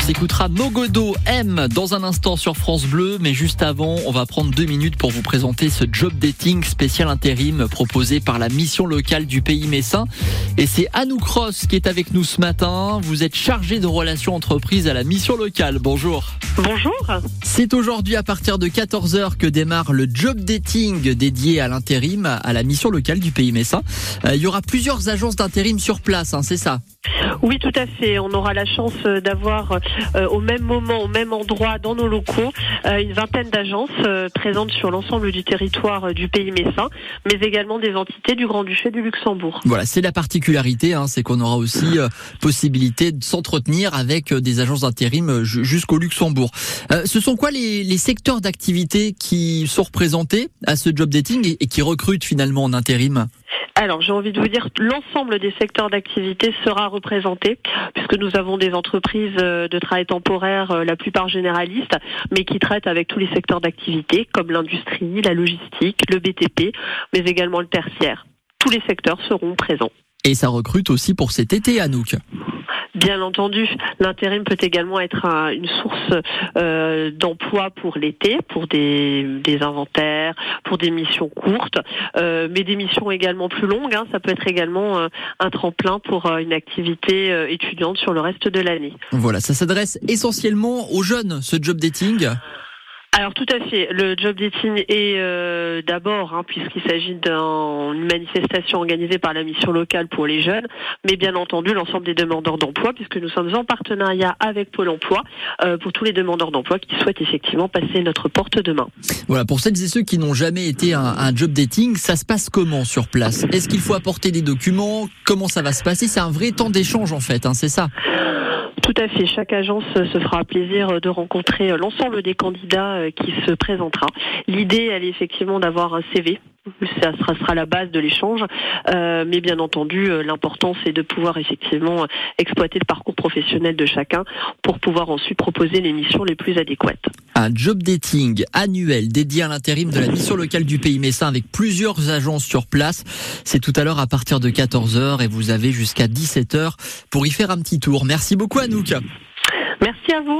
On s'écoutera Mogodo M dans un instant sur France Bleu, mais juste avant, on va prendre deux minutes pour vous présenter ce job dating spécial intérim proposé par la mission locale du pays messin. Et c'est Anouk Ross qui est avec nous ce matin. Vous êtes chargé de relations entreprises à la mission locale. Bonjour. Bonjour. C'est aujourd'hui à partir de 14h que démarre le job dating dédié à l'intérim à la mission locale du pays messin. Euh, il y aura plusieurs agences d'intérim sur place, hein, c'est ça? Oui, tout à fait. On aura la chance d'avoir euh, au même moment, au même endroit, dans nos locaux, euh, une vingtaine d'agences euh, présentes sur l'ensemble du territoire euh, du pays messin, mais également des entités du Grand-Duché du Luxembourg. Voilà, c'est la particularité, hein, c'est qu'on aura aussi euh, possibilité de s'entretenir avec euh, des agences d'intérim euh, ju- jusqu'au Luxembourg. Euh, ce sont quoi les, secteurs d'activité qui sont représentés à ce job dating et qui recrutent finalement en intérim? Alors, j'ai envie de vous dire, l'ensemble des secteurs d'activité sera représenté, puisque nous avons des entreprises euh, de travail temporaire, euh, la plupart généralistes, mais qui traitent avec tous les secteurs d'activité, comme l'industrie, la logistique, le BTP, mais également le tertiaire. Tous les secteurs seront présents. Et ça recrute aussi pour cet été, Anouk. Bien entendu, l'intérim peut également être un- une source euh, d'emploi pour l'été, pour des, des inventaires, pour des missions courtes, euh, mais des missions également plus longues. hein. ça peut être également euh, un tremplin pour euh, une activité euh, étudiante sur le reste de l'année. Voilà, ça s'adresse essentiellement aux jeunes, ce job dating. Alors tout à fait, le job dating est euh, d'abord, hein, puisqu'il s'agit d'une manifestation organisée par la mission locale pour les jeunes, mais bien entendu l'ensemble des demandeurs d'emploi, puisque nous sommes en partenariat avec Pôle Emploi euh, pour tous les demandeurs d'emploi qui souhaitent effectivement passer notre porte demain. Voilà, pour celles et ceux qui n'ont jamais été un, un job dating, ça se passe comment sur place? Est-ce qu'il faut apporter des documents? Comment ça va se passer? C'est un vrai temps d'échange en fait, hein, c'est ça? Tout à fait. Chaque agence se fera plaisir de rencontrer l'ensemble des candidats euh, qui se présentera. L'idée, elle est effectivement d'avoir un CV. Ça sera, la base de l'échange, Euh, mais bien entendu, euh, l'important c'est de pouvoir effectivement exploiter le parcours professionnel de chacun pour pouvoir ensuite proposer les missions les plus adéquates. Un job dating annuel dédié à l'intérim de la mission locale du Pays Messin avec plusieurs agences sur place. C'est tout à l'heure à partir de 14h et vous avez jusqu'à 17h pour y faire un petit tour. Merci beaucoup Anouk. Merci à vous.